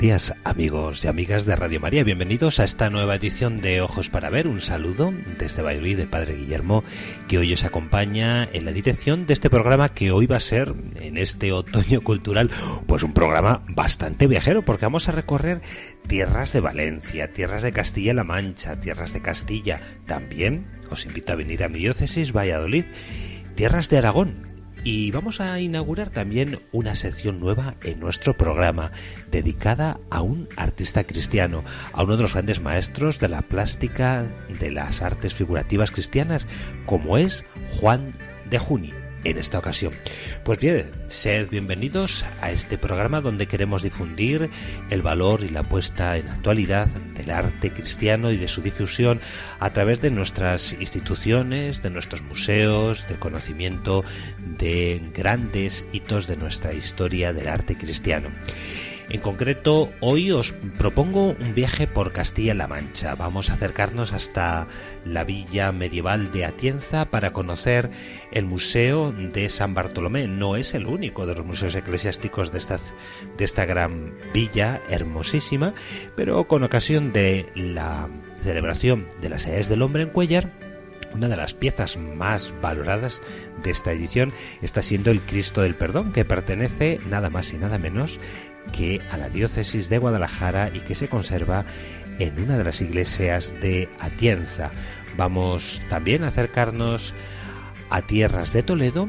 Días amigos y amigas de Radio María, bienvenidos a esta nueva edición de Ojos para Ver. Un saludo desde Valladolid del Padre Guillermo que hoy os acompaña en la dirección de este programa que hoy va a ser en este otoño cultural pues un programa bastante viajero porque vamos a recorrer tierras de Valencia, tierras de Castilla-La Mancha, tierras de Castilla. También os invito a venir a mi diócesis Valladolid, tierras de Aragón y vamos a inaugurar también una sección nueva en nuestro programa dedicada a un artista cristiano, a uno de los grandes maestros de la plástica de las artes figurativas cristianas, como es Juan de Juni en esta ocasión. Pues bien, sed bienvenidos a este programa donde queremos difundir el valor y la puesta en actualidad del arte cristiano y de su difusión a través de nuestras instituciones, de nuestros museos, de conocimiento de grandes hitos de nuestra historia del arte cristiano. En concreto, hoy os propongo un viaje por Castilla-La Mancha. Vamos a acercarnos hasta la villa medieval de Atienza para conocer el Museo de San Bartolomé. No es el único de los museos eclesiásticos de esta, de esta gran villa hermosísima, pero con ocasión de la celebración de las edades del hombre en Cuellar, una de las piezas más valoradas de esta edición está siendo el Cristo del Perdón, que pertenece nada más y nada menos que a la diócesis de Guadalajara y que se conserva en una de las iglesias de Atienza. Vamos también a acercarnos a tierras de Toledo,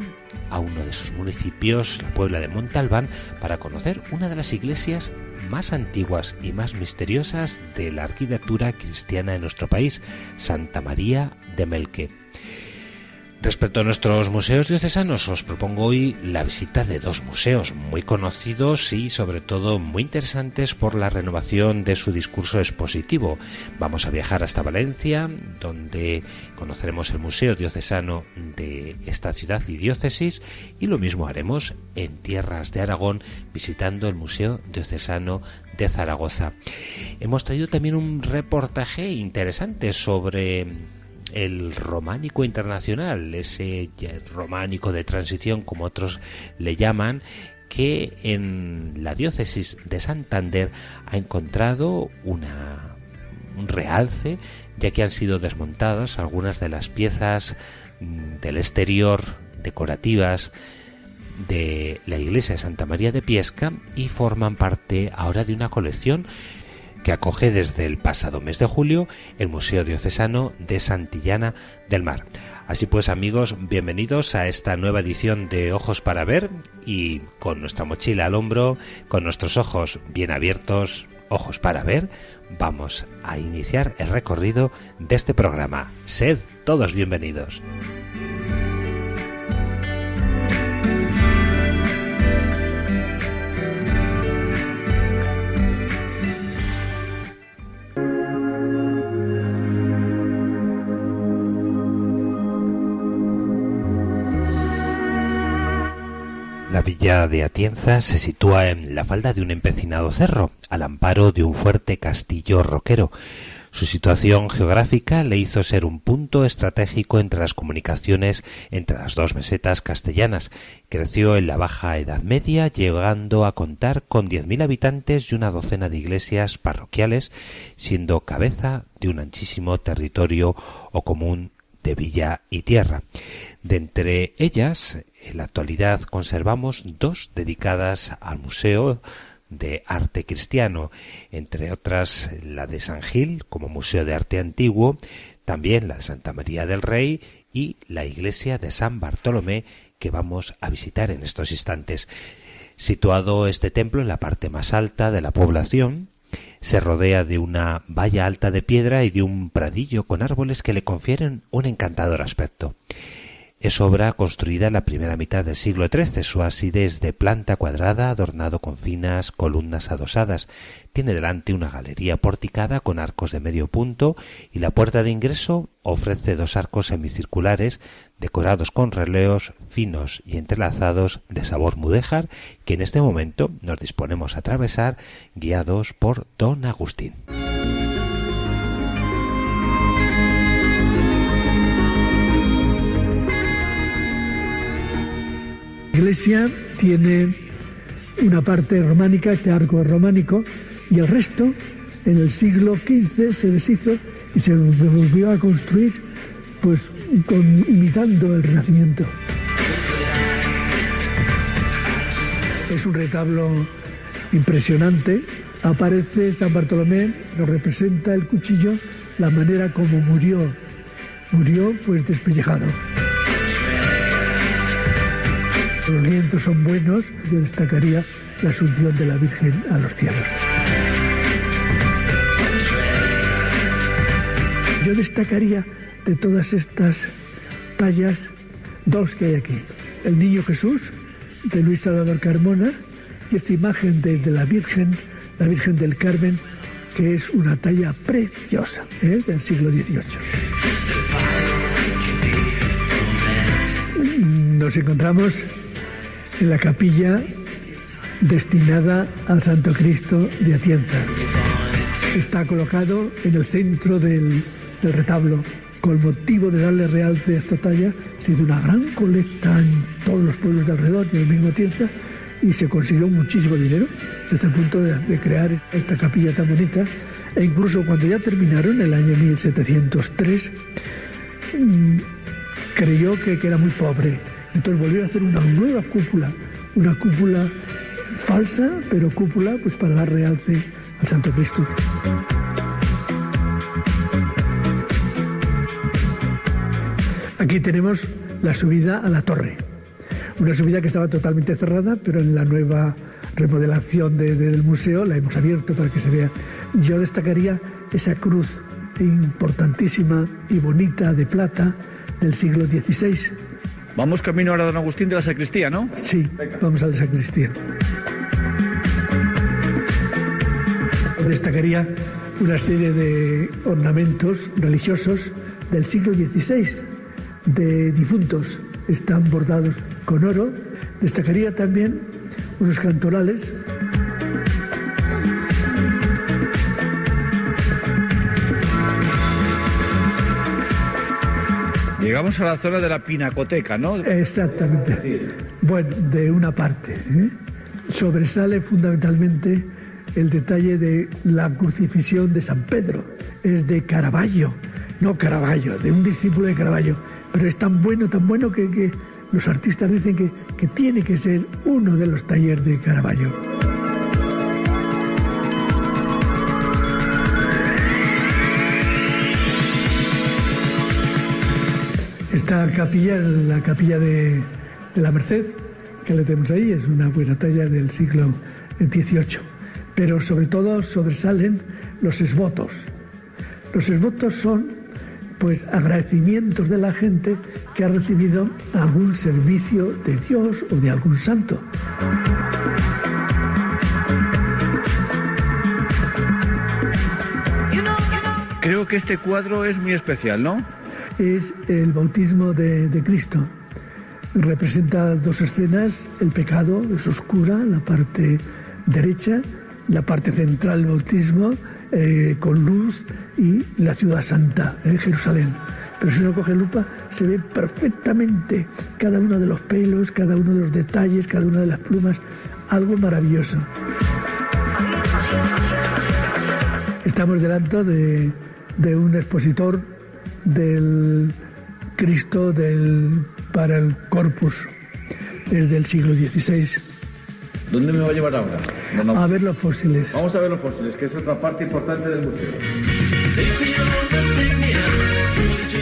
a uno de sus municipios, la Puebla de Montalbán, para conocer una de las iglesias más antiguas y más misteriosas de la arquitectura cristiana en nuestro país, Santa María de Melque. Respecto a nuestros museos diocesanos, os propongo hoy la visita de dos museos muy conocidos y sobre todo muy interesantes por la renovación de su discurso expositivo. Vamos a viajar hasta Valencia, donde conoceremos el Museo Diocesano de esta ciudad y diócesis, y lo mismo haremos en tierras de Aragón, visitando el Museo Diocesano de Zaragoza. Hemos traído también un reportaje interesante sobre el románico internacional, ese románico de transición como otros le llaman, que en la diócesis de Santander ha encontrado una, un realce, ya que han sido desmontadas algunas de las piezas mm, del exterior decorativas de la iglesia de Santa María de Piesca y forman parte ahora de una colección que acoge desde el pasado mes de julio el Museo Diocesano de Santillana del Mar. Así pues amigos, bienvenidos a esta nueva edición de Ojos para Ver y con nuestra mochila al hombro, con nuestros ojos bien abiertos, ojos para ver, vamos a iniciar el recorrido de este programa. Sed todos bienvenidos. La villa de Atienza se sitúa en la falda de un empecinado cerro, al amparo de un fuerte castillo roquero. Su situación geográfica le hizo ser un punto estratégico entre las comunicaciones entre las dos mesetas castellanas. Creció en la Baja Edad Media, llegando a contar con diez mil habitantes y una docena de iglesias parroquiales, siendo cabeza de un anchísimo territorio o común de villa y tierra. De entre ellas, en la actualidad conservamos dos dedicadas al Museo de Arte Cristiano, entre otras la de San Gil como Museo de Arte Antiguo, también la de Santa María del Rey y la iglesia de San Bartolomé que vamos a visitar en estos instantes. Situado este templo en la parte más alta de la población, se rodea de una valla alta de piedra y de un pradillo con árboles que le confieren un encantador aspecto. Es obra construida en la primera mitad del siglo XIII. Su ábside es de planta cuadrada, adornado con finas columnas adosadas. Tiene delante una galería porticada con arcos de medio punto y la puerta de ingreso ofrece dos arcos semicirculares decorados con releos finos y entrelazados de sabor mudéjar que en este momento nos disponemos a atravesar guiados por don Agustín. La iglesia tiene una parte románica, este arco románico, y el resto en el siglo XV se deshizo y se volvió a construir pues imitando el Renacimiento. Es un retablo impresionante. Aparece San Bartolomé, nos representa el cuchillo, la manera como murió. Murió pues despellejado. Los vientos son buenos, yo destacaría la asunción de la Virgen a los cielos. Yo destacaría de todas estas tallas dos que hay aquí. El Niño Jesús, de Luis Salvador Carmona, y esta imagen de, la Virgen, la Virgen del Carmen, que es una talla preciosa ¿eh? del siglo XVIII. Nos encontramos en la capilla destinada al Santo Cristo de Atienza. Está colocado en el centro del, retablo. Con motivo de darle realce a esta talla, se hizo una gran colecta en todos los pueblos de alrededor y en el mismo Atienza y se consiguió muchísimo dinero desde el punto de, crear esta capilla tan bonita. E incluso cuando ya terminaron, el año 1703, mm, creyó que era muy pobre entonces volvieron a hacer una nueva cúpula, una cúpula falsa, pero cúpula pues para dar realce al Santo Cristo. Aquí tenemos la subida a la torre, una subida que estaba totalmente cerrada, pero en la nueva remodelación del museo la hemos abierto para que se vea. Yo destacaría esa cruz importantísima y bonita de plata del siglo XVI Vamos camino ahora, don Agustín, de la sacristía, ¿no? Sí, vamos a la sacristía. Destacaría una serie de ornamentos religiosos del siglo XVI, de difuntos. Están bordados con oro. Destacaría también unos cantorales Llegamos a la zona de la pinacoteca, ¿no? Exactamente. Bueno, de una parte. ¿eh? Sobresale fundamentalmente el detalle de la crucifixión de San Pedro. Es de Caravaggio, no Caravaggio, de un discípulo de Caravaggio. Pero es tan bueno, tan bueno que, los artistas dicen que, que tiene que ser uno de los talleres de Caravaggio. Esta capilla, la capilla de, la Merced, que le tenemos ahí, es una buena talla del siglo XVIII. Pero sobre todo sobresalen los esvotos. Los esvotos son pues agradecimientos de la gente que ha recibido algún servicio de Dios o de algún santo. Creo que este cuadro es muy especial, ¿no? Es el bautismo de, Cristo. Representa dos escenas, el pecado es oscura, la parte derecha, la parte central del bautismo eh, con luz y la ciudad santa, en Jerusalén. Pero si uno coge lupa, se ve perfectamente cada uno de los pelos, cada uno de los detalles, cada una de las plumas, algo maravilloso. Estamos delante de, de un expositor del Cristo del, para el Corpus desde el siglo XVI. ¿Dónde me va a llevar ahora? A ver los fósiles. Vamos a ver los fósiles, que es otra parte importante del museo.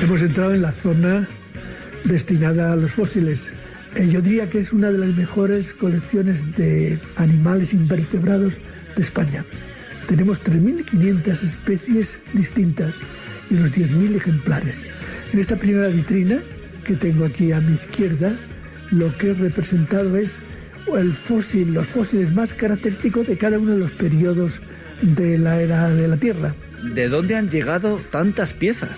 Hemos entrado en la zona destinada a los fósiles. Eh, yo diría que es una de las mejores colecciones de animales invertebrados de España. Tenemos 3.500 especies distintas y los 10.000 ejemplares. En esta primera vitrina que tengo aquí a mi izquierda, lo que he representado es el fósil, los fósiles más característicos de cada uno de los periodos de la era de la Tierra. ¿De dónde han llegado tantas piezas?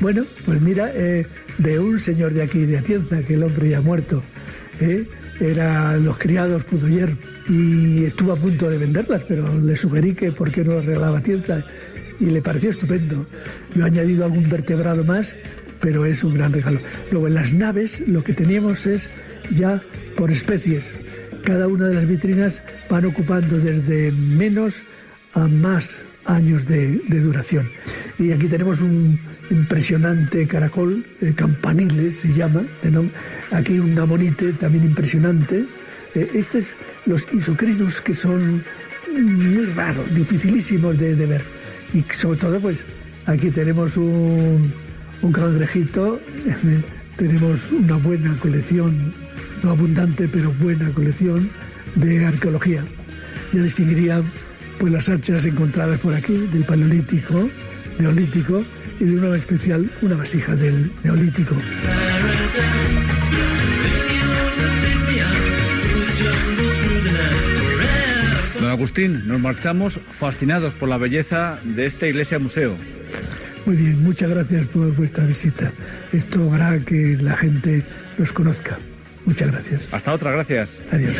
Bueno, pues mira, eh, de un señor de aquí, de Atienza, que el hombre ya ha muerto, ¿eh? era los criados Pudoyer y estuvo a punto de venderlas, pero le sugerí que por qué no las regalaba Atienza y le pareció estupendo. Yo he añadido algún vertebrado más, pero es un gran regalo. Luego en las naves lo que teníamos es ya por especies. Cada una de las vitrinas van ocupando desde menos a más años de, duración. Y aquí tenemos un impresionante caracol, eh, campaniles se llama, aquí un amonite también impresionante. Eh, estos los isocrinos que son muy raros, dificilísimos de, ver. Y sobre todo, pues aquí tenemos un, un cangrejito, tenemos una buena colección, no abundante, pero buena colección de arqueología. Yo distinguiría pues las hachas encontradas por aquí del paleolítico, neolítico y de una especial una vasija del neolítico. Don Agustín, nos marchamos fascinados por la belleza de esta iglesia museo. Muy bien, muchas gracias por vuestra visita. Esto hará que la gente los conozca. Muchas gracias. Hasta otra, gracias. Adiós.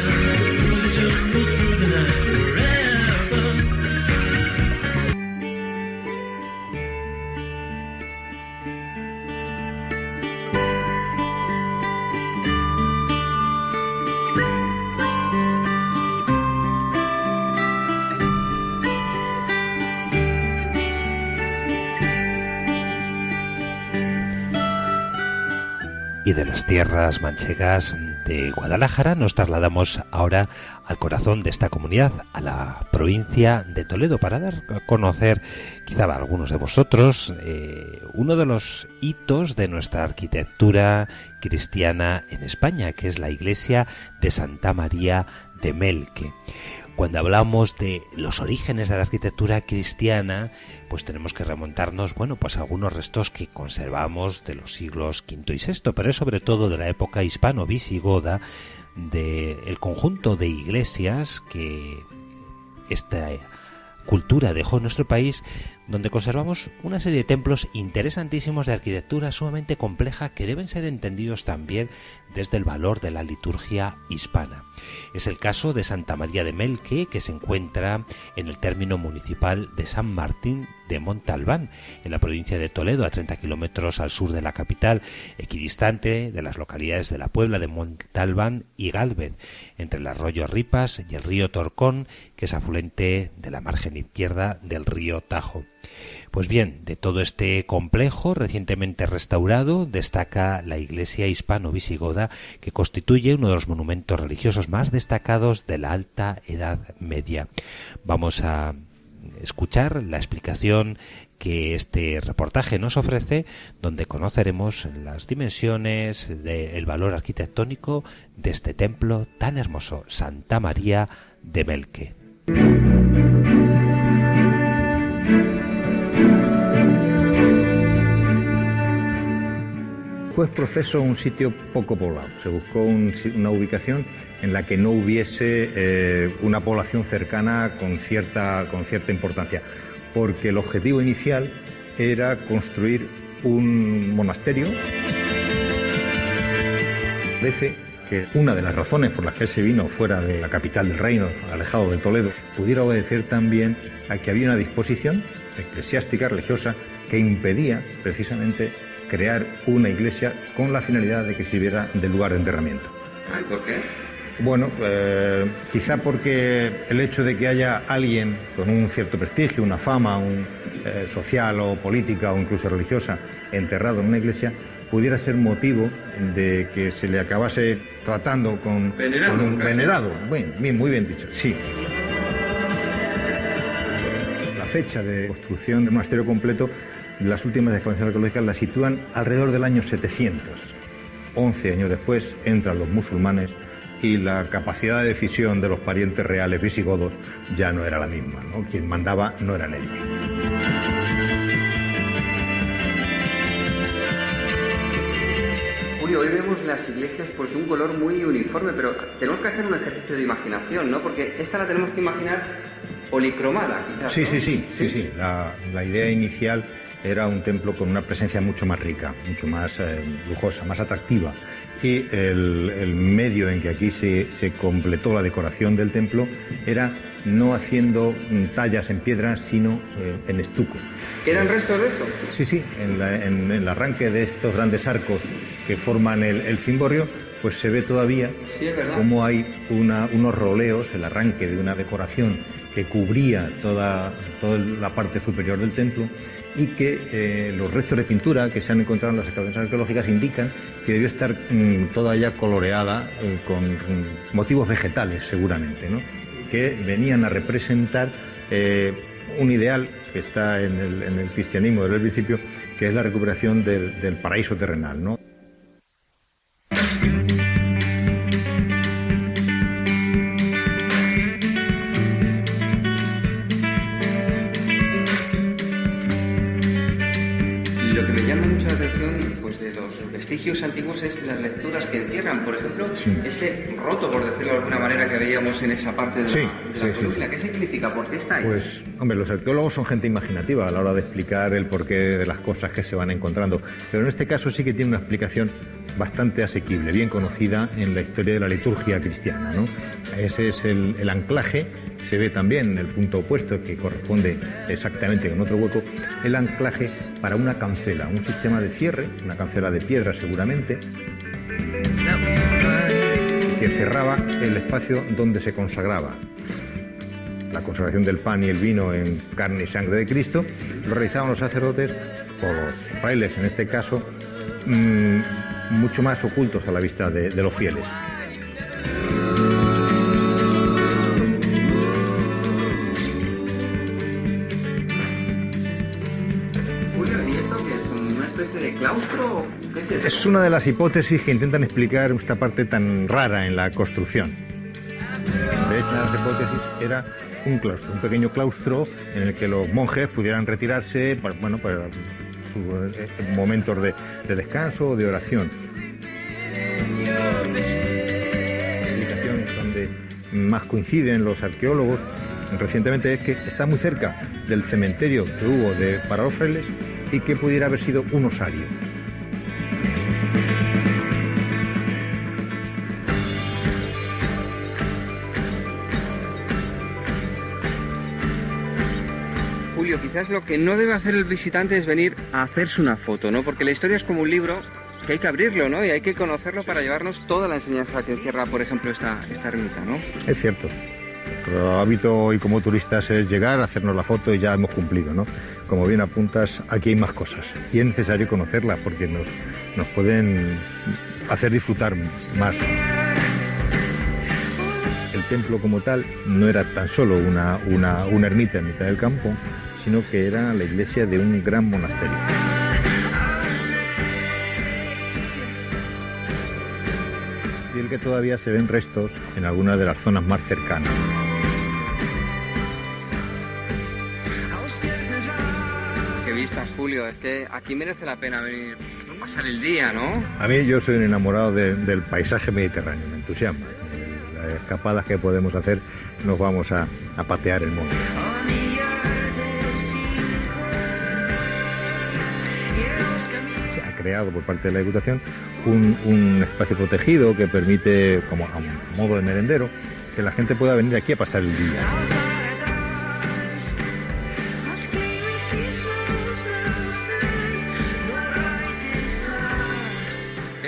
Tierras manchegas de Guadalajara nos trasladamos ahora al corazón de esta comunidad, a la provincia de Toledo, para dar a conocer, quizá a algunos de vosotros, eh, uno de los hitos de nuestra arquitectura cristiana en España, que es la iglesia de Santa María de Melque. Cuando hablamos de los orígenes de la arquitectura cristiana, pues tenemos que remontarnos, bueno, pues a algunos restos que conservamos de los siglos V y VI, pero es sobre todo de la época hispano-visigoda, del conjunto de iglesias que esta cultura dejó en nuestro país donde conservamos una serie de templos interesantísimos de arquitectura sumamente compleja que deben ser entendidos también desde el valor de la liturgia hispana. Es el caso de Santa María de Melque, que se encuentra en el término municipal de San Martín de Montalbán, en la provincia de Toledo, a 30 kilómetros al sur de la capital, equidistante de las localidades de la Puebla de Montalbán y Galvez, entre el arroyo Ripas y el río Torcón, que es afluente de la margen izquierda del río Tajo. Pues bien, de todo este complejo recientemente restaurado destaca la iglesia hispano-visigoda que constituye uno de los monumentos religiosos más destacados de la Alta Edad Media. Vamos a escuchar la explicación que este reportaje nos ofrece, donde conoceremos las dimensiones del valor arquitectónico de este templo tan hermoso, Santa María de Melque. Fue proceso un sitio poco poblado. Se buscó una ubicación en la que no hubiese eh, una población cercana con cierta, con cierta importancia, porque el objetivo inicial era construir un monasterio. Parece que una de las razones por las que él se vino fuera de la capital del reino, alejado de Toledo, pudiera obedecer también a que había una disposición eclesiástica, religiosa, que impedía precisamente crear una iglesia con la finalidad de que sirviera de lugar de enterramiento. ¿Por qué? Bueno, eh, quizá porque el hecho de que haya alguien con un cierto prestigio, una fama un, eh, social o política o incluso religiosa enterrado en una iglesia pudiera ser motivo de que se le acabase tratando con, un venerado. bien, muy bien dicho, sí. La fecha de construcción del monasterio completo las últimas excavaciones arqueológicas la sitúan alrededor del año 700. 11 años después entran los musulmanes y la capacidad de decisión de los parientes reales visigodos ya no era la misma. ¿no? Quien mandaba no eran ellos. Julio, hoy vemos las iglesias pues de un color muy uniforme, pero tenemos que hacer un ejercicio de imaginación, ¿no? Porque esta la tenemos que imaginar policromada. Quizás, Sí, sí, sí, sí, sí. La, la idea inicial era un templo con una presencia mucho más rica, mucho más eh, lujosa, más atractiva. Y el, el medio en que aquí se, se completó la decoración del templo era no haciendo mm, tallas en piedra, sino eh, en estuco. ¿Quedan restos de eso? Sí, sí, en, la- en el arranque de estos grandes arcos que forman el, el cimborrio, pues se ve todavía Sí, cómo hay una- unos roleos, el arranque de una decoración que cubría toda, toda la parte superior del templo y que eh, los restos de pintura que se han encontrado en las excavaciones arqueológicas indican que debió estar mm, toda ya coloreada eh, con mm, motivos vegetales seguramente, ¿no? que venían a representar eh, un ideal que está en el, en el cristianismo desde el principio, que es la recuperación del, del paraíso terrenal. ¿no? Ese roto, por decirlo de alguna manera, que veíamos en esa parte de Sí, la, de la sí, sí, columna. ¿Qué significa? ¿Por qué está ahí? Pues, hombre, los arqueólogos son gente imaginativa a la hora de explicar el porqué de las cosas que se van encontrando. Pero en este caso sí que tiene una explicación bastante asequible, bien conocida en la historia de la liturgia cristiana. ¿no? Ese es el, el anclaje, se ve también en el punto opuesto, que corresponde exactamente con otro hueco, el anclaje para una cancela, un sistema de cierre, una cancela de piedra seguramente, que cerraba el espacio donde se consagraba la consagración del pan y el vino en carne y sangre de Cristo, lo realizaban los sacerdotes, o los frailes en este caso, mm, mucho más ocultos a la vista de, de los fieles. Es una de las hipótesis que intentan explicar esta parte tan rara en la construcción. De hecho, una de las hipótesis era un claustro, un pequeño claustro en el que los monjes pudieran retirarse, para- bueno, para sus eh, momentos de, de descanso o de oración. Donde más coinciden los arqueólogos recientemente es que está muy cerca del cementerio que hubo de, para y que pudiera haber sido un osario. Quizás lo que no debe hacer el visitante es venir a hacerse una foto, ¿no? Porque la historia es como un libro que hay que abrirlo, ¿no? Y hay que conocerlo para llevarnos toda la enseñanza que encierra, por ejemplo, esta, esta ermita, ¿no? Es cierto. Nuestro hábito hoy como turistas es llegar, hacernos la foto y ya hemos cumplido, ¿no? Como bien apuntas, aquí hay más cosas y es necesario conocerlas porque nos, nos pueden hacer disfrutar más. El templo como tal no era tan solo una, una, una ermita en mitad del campo, sino que era la iglesia de un gran monasterio. Y el que todavía se ven restos en algunas de las zonas más cercanas. Qué vistas, Julio. Es que aquí merece la pena venir a pasar el día, ¿no? A mí yo soy un enamorado de- del paisaje mediterráneo, me entusiasma. Las escapadas que podemos hacer nos vamos a, a patear el mundo. Creado por parte de la Diputación un, un espacio protegido que permite, como a modo de merendero, que la gente pueda venir aquí a pasar el día.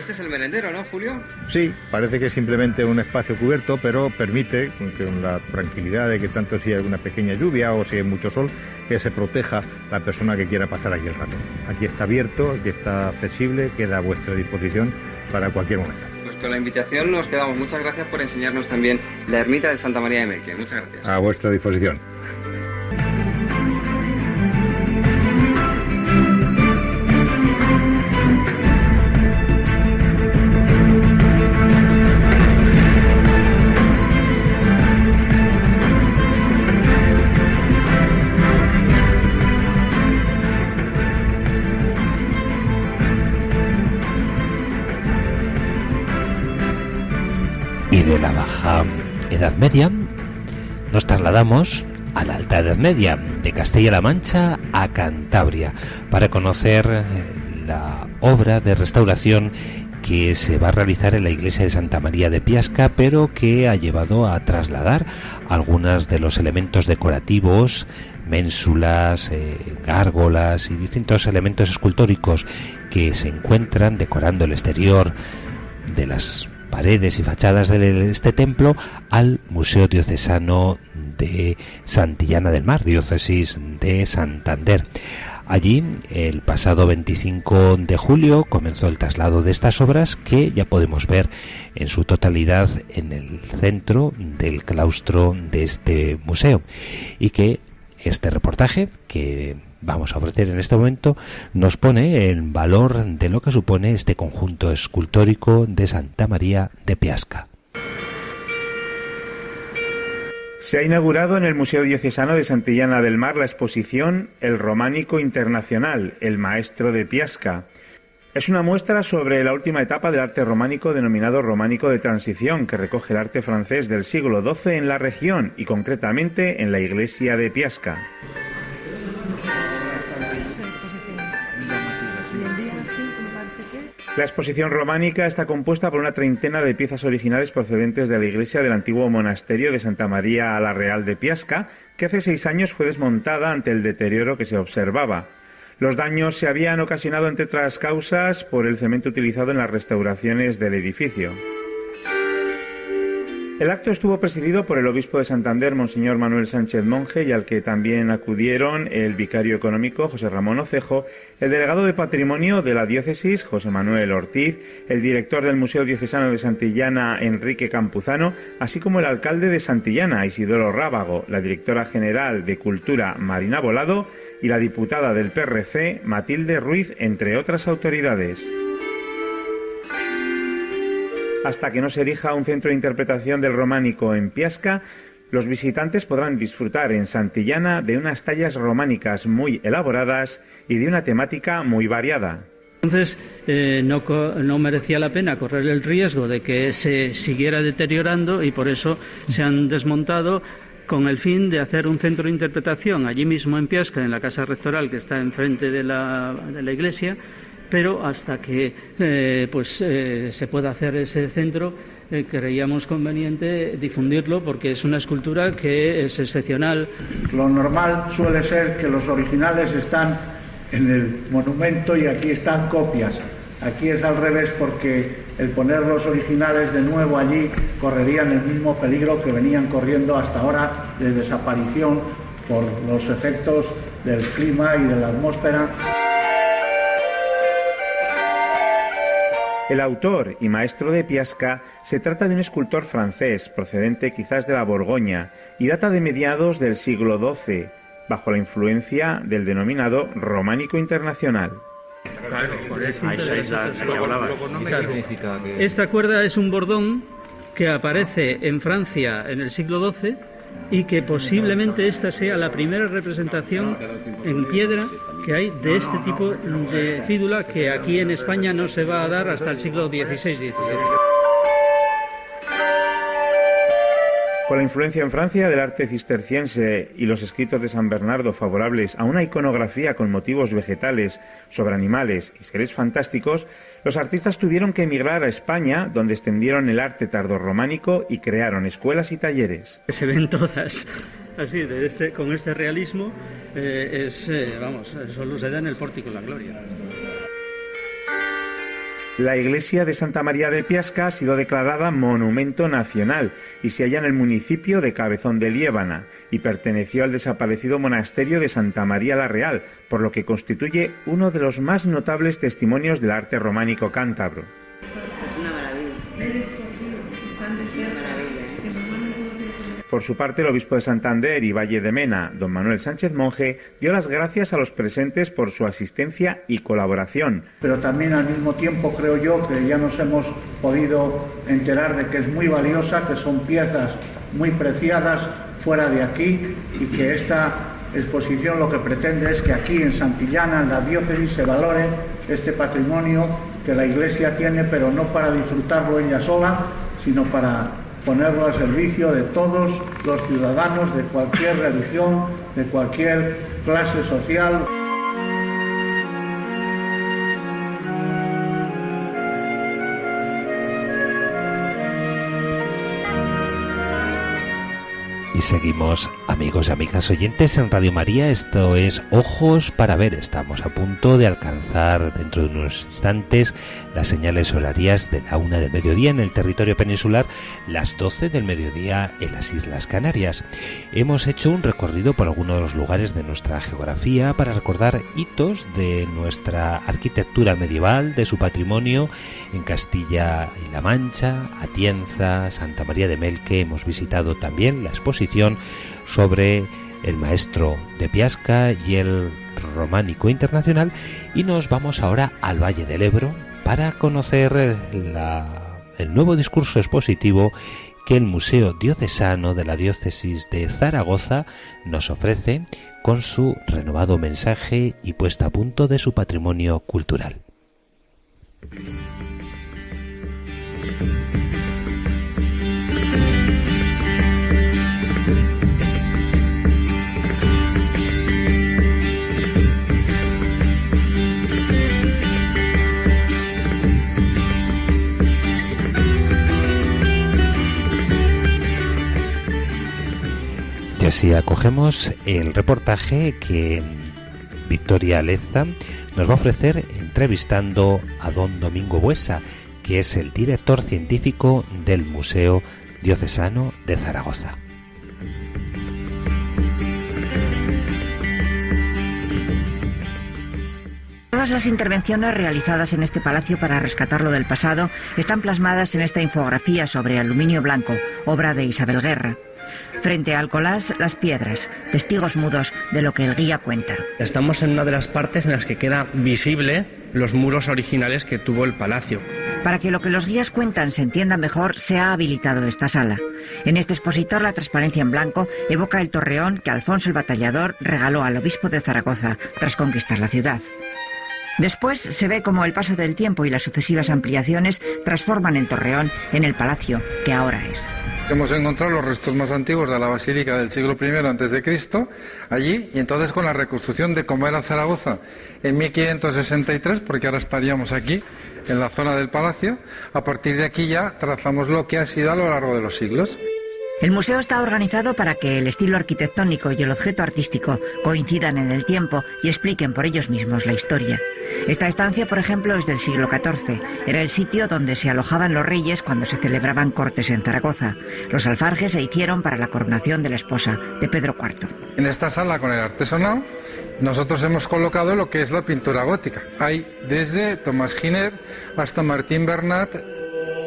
Este es el merendero, ¿no, Julio? Sí, parece que es simplemente un espacio cubierto, pero permite, con la tranquilidad de que tanto si hay una pequeña lluvia o si hay mucho sol, que se proteja la persona que quiera pasar aquí el rato. Aquí está abierto, aquí está accesible, queda a vuestra disposición para cualquier momento. Pues con la invitación nos quedamos. Muchas gracias por enseñarnos también la ermita de Santa María de Merque. Muchas gracias. A vuestra disposición. Media, nos trasladamos a la Alta Edad Media, de Castilla-La Mancha a Cantabria, para conocer eh, la obra de restauración que se va a realizar en la iglesia de Santa María de Piasca, pero que ha llevado a trasladar algunos de los elementos decorativos, ménsulas, eh, gárgolas y distintos elementos escultóricos que se encuentran decorando el exterior de las paredes y fachadas de este templo al Museo Diocesano de Santillana del Mar, diócesis de Santander. Allí, el pasado 25 de julio, comenzó el traslado de estas obras que ya podemos ver en su totalidad en el centro del claustro de este museo y que este reportaje que vamos a ofrecer en este momento nos pone en valor de lo que supone este conjunto escultórico de Santa María de Piasca. Se ha inaugurado en el Museo Diocesano de Santillana del Mar la exposición El Románico Internacional, el Maestro de Piasca. Es una muestra sobre la última etapa del arte románico denominado románico de transición, que recoge el arte francés del siglo XII en la región y concretamente en la iglesia de Piasca. La exposición románica está compuesta por una treintena de piezas originales procedentes de la iglesia del antiguo monasterio de Santa María a la Real de Piasca, que hace seis años fue desmontada ante el deterioro que se observaba. Los daños se habían ocasionado, entre otras causas, por el cemento utilizado en las restauraciones del edificio. El acto estuvo presidido por el obispo de Santander, Monseñor Manuel Sánchez Monje, y al que también acudieron el vicario económico José Ramón Ocejo, el delegado de patrimonio de la diócesis José Manuel Ortiz, el director del Museo Diocesano de Santillana Enrique Campuzano, así como el alcalde de Santillana Isidoro Rábago, la directora general de Cultura Marina Volado y la diputada del PRC Matilde Ruiz, entre otras autoridades. Hasta que no se erija un centro de interpretación del románico en Piasca, los visitantes podrán disfrutar en Santillana de unas tallas románicas muy elaboradas y de una temática muy variada. Entonces, eh, no, no, merecía la pena correr el riesgo de que se siguiera deteriorando y por eso se han desmontado con el fin de hacer un centro de interpretación allí mismo en Piasca, en la casa rectoral que está enfrente de la, de la iglesia, pero hasta que eh, pues, eh, se pueda hacer ese centro eh, creíamos conveniente difundirlo porque es una escultura que es excepcional. Lo normal suele ser que los originales están en el monumento y aquí están copias. Aquí es al revés porque el poner los originales de nuevo allí correrían el mismo peligro que venían corriendo hasta ahora de desaparición por los efectos del clima y de la atmósfera. El autor y maestro de Piasca se trata de un escultor francés procedente quizás de la Borgoña y data de mediados del siglo XII, bajo la influencia del denominado románico internacional. Esta cuerda es un bordón que aparece en Francia en el siglo XII y que posiblemente esta sea la primera representación en piedra que hay de este tipo de fídula que aquí en España no se va a dar hasta el siglo XVI-XVII. Con la influencia en Francia del arte cisterciense y los escritos de San Bernardo favorables a una iconografía con motivos vegetales sobre animales y seres fantásticos, los artistas tuvieron que emigrar a España, donde extendieron el arte tardorrománico y crearon escuelas y talleres. Se ven todas así, de este, con este realismo, eh, es, eh, vamos, solo se da en el pórtico la gloria. La iglesia de Santa María de Piasca ha sido declarada Monumento Nacional y se halla en el municipio de Cabezón de Liébana y perteneció al desaparecido monasterio de Santa María la Real, por lo que constituye uno de los más notables testimonios del arte románico cántabro. Por su parte, el obispo de Santander y Valle de Mena, don Manuel Sánchez Monje, dio las gracias a los presentes por su asistencia y colaboración. Pero también al mismo tiempo creo yo que ya nos hemos podido enterar de que es muy valiosa, que son piezas muy preciadas fuera de aquí y que esta exposición lo que pretende es que aquí en Santillana, en la diócesis, se valore este patrimonio que la Iglesia tiene, pero no para disfrutarlo ella sola, sino para ponerlo al servicio de todos los ciudadanos de cualquier religión, de cualquier clase social. Seguimos, amigos y amigas oyentes, en Radio María. Esto es Ojos para Ver. Estamos a punto de alcanzar dentro de unos instantes las señales horarias de la una del mediodía en el territorio peninsular, las doce del mediodía en las Islas Canarias. Hemos hecho un recorrido por algunos de los lugares de nuestra geografía para recordar hitos de nuestra arquitectura medieval, de su patrimonio en Castilla y La Mancha, Atienza, Santa María de Melque. Hemos visitado también la exposición sobre el maestro de Piasca y el románico internacional y nos vamos ahora al Valle del Ebro para conocer el nuevo discurso expositivo que el Museo Diocesano de la Diócesis de Zaragoza nos ofrece con su renovado mensaje y puesta a punto de su patrimonio cultural. Así acogemos el reportaje que Victoria Leza nos va a ofrecer entrevistando a don Domingo Buesa, que es el director científico del Museo Diocesano de Zaragoza. Todas las intervenciones realizadas en este palacio para rescatarlo del pasado están plasmadas en esta infografía sobre aluminio blanco, obra de Isabel Guerra. Frente al colás, las piedras, testigos mudos de lo que el guía cuenta. Estamos en una de las partes en las que queda visible los muros originales que tuvo el palacio. Para que lo que los guías cuentan se entienda mejor, se ha habilitado esta sala. En este expositor, la transparencia en blanco evoca el torreón que Alfonso el Batallador regaló al obispo de Zaragoza tras conquistar la ciudad. Después se ve como el paso del tiempo y las sucesivas ampliaciones transforman el torreón en el palacio que ahora es. Hemos encontrado los restos más antiguos de la basílica del siglo I antes de Cristo allí y entonces con la reconstrucción de cómo era Zaragoza en 1563, porque ahora estaríamos aquí en la zona del palacio, a partir de aquí ya trazamos lo que ha sido a lo largo de los siglos. El museo está organizado para que el estilo arquitectónico y el objeto artístico coincidan en el tiempo y expliquen por ellos mismos la historia. Esta estancia, por ejemplo, es del siglo XIV. Era el sitio donde se alojaban los reyes cuando se celebraban cortes en Zaragoza. Los alfarjes se hicieron para la coronación de la esposa de Pedro IV. En esta sala, con el artesanado, nosotros hemos colocado lo que es la pintura gótica. Hay desde Tomás Giner hasta Martín Bernat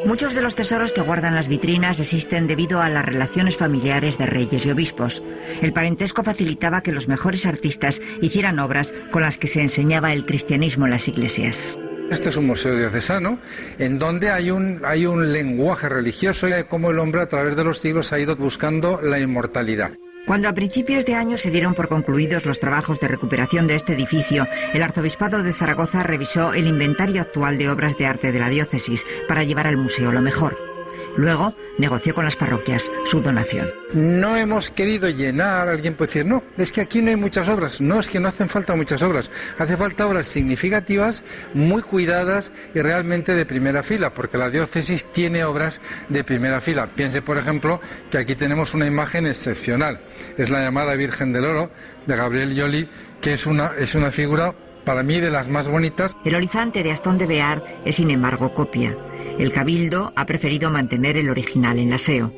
Muchos de los tesoros que guardan las vitrinas existen debido a las relaciones familiares de reyes y obispos. El parentesco facilitaba que los mejores artistas hicieran obras con las que se enseñaba el cristianismo en las iglesias. Este es un museo diocesano en donde hay un, hay un lenguaje religioso y de cómo el hombre a través de los siglos ha ido buscando la inmortalidad. Cuando a principios de año se dieron por concluidos los trabajos de recuperación de este edificio, el Arzobispado de Zaragoza revisó el inventario actual de obras de arte de la diócesis para llevar al museo lo mejor. Luego negoció con las parroquias su donación. No hemos querido llenar, alguien puede decir, no, es que aquí no hay muchas obras. No, es que no hacen falta muchas obras. Hace falta obras significativas, muy cuidadas y realmente de primera fila, porque la diócesis tiene obras de primera fila. Piense, por ejemplo, que aquí tenemos una imagen excepcional. Es la llamada Virgen del Oro de Gabriel Yoli, que es una, es una figura para mí de las más bonitas. El horizonte de Astón de Bear es sin embargo copia. El Cabildo ha preferido mantener el original en la SEO.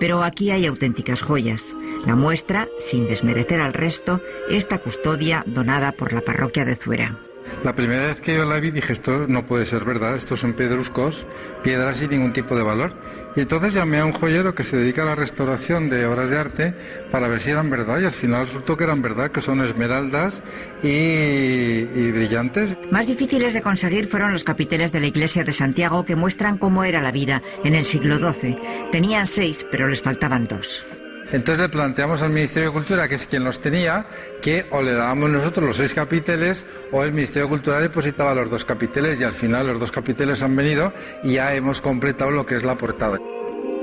Pero aquí hay auténticas joyas. La muestra, sin desmerecer al resto, esta custodia donada por la parroquia de Zuera. La primera vez que yo la vi dije, esto no puede ser verdad, estos son pedruscos, piedras sin ningún tipo de valor. Y entonces llamé a un joyero que se dedica a la restauración de obras de arte para ver si eran verdad y al final resultó que eran verdad, que son esmeraldas y, y brillantes. Más difíciles de conseguir fueron los capiteles de la iglesia de Santiago que muestran cómo era la vida en el siglo XII. Tenían seis, pero les faltaban dos. Entonces le planteamos al Ministerio de Cultura, que es quien los tenía, que o le dábamos nosotros los seis capiteles o el Ministerio de Cultura depositaba los dos capiteles y al final los dos capiteles han venido y ya hemos completado lo que es la portada.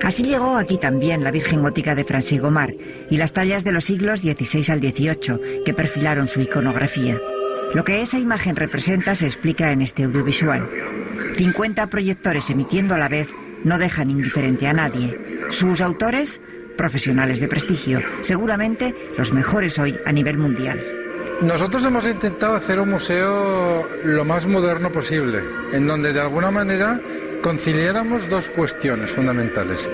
Así llegó aquí también la Virgen Gótica de Francis Gomar y las tallas de los siglos XVI al XVIII que perfilaron su iconografía. Lo que esa imagen representa se explica en este audiovisual. 50 proyectores emitiendo a la vez no dejan indiferente a nadie. Sus autores, profesionales de prestigio, seguramente los mejores hoy a nivel mundial. Nosotros hemos intentado hacer un museo lo más moderno posible, en donde de alguna manera conciliáramos dos cuestiones fundamentales.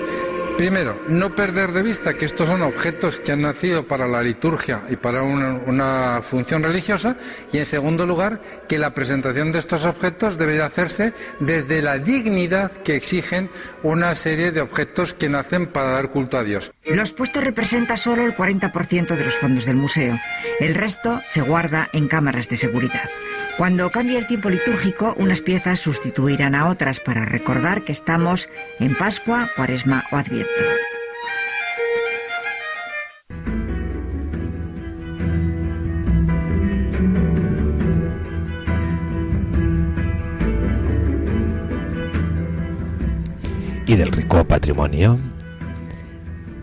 Primero, no perder de vista que estos son objetos que han nacido para la liturgia y para una, función religiosa. Y en segundo lugar, que la presentación de estos objetos debe de hacerse desde la dignidad que exigen una serie de objetos que nacen para dar culto a Dios. Los puestos representa solo el 40% de los fondos del museo. El resto se guarda en cámaras de seguridad. Cuando cambie el tiempo litúrgico, unas piezas sustituirán a otras para recordar que estamos en Pascua, Cuaresma o Adviento. Y del rico patrimonio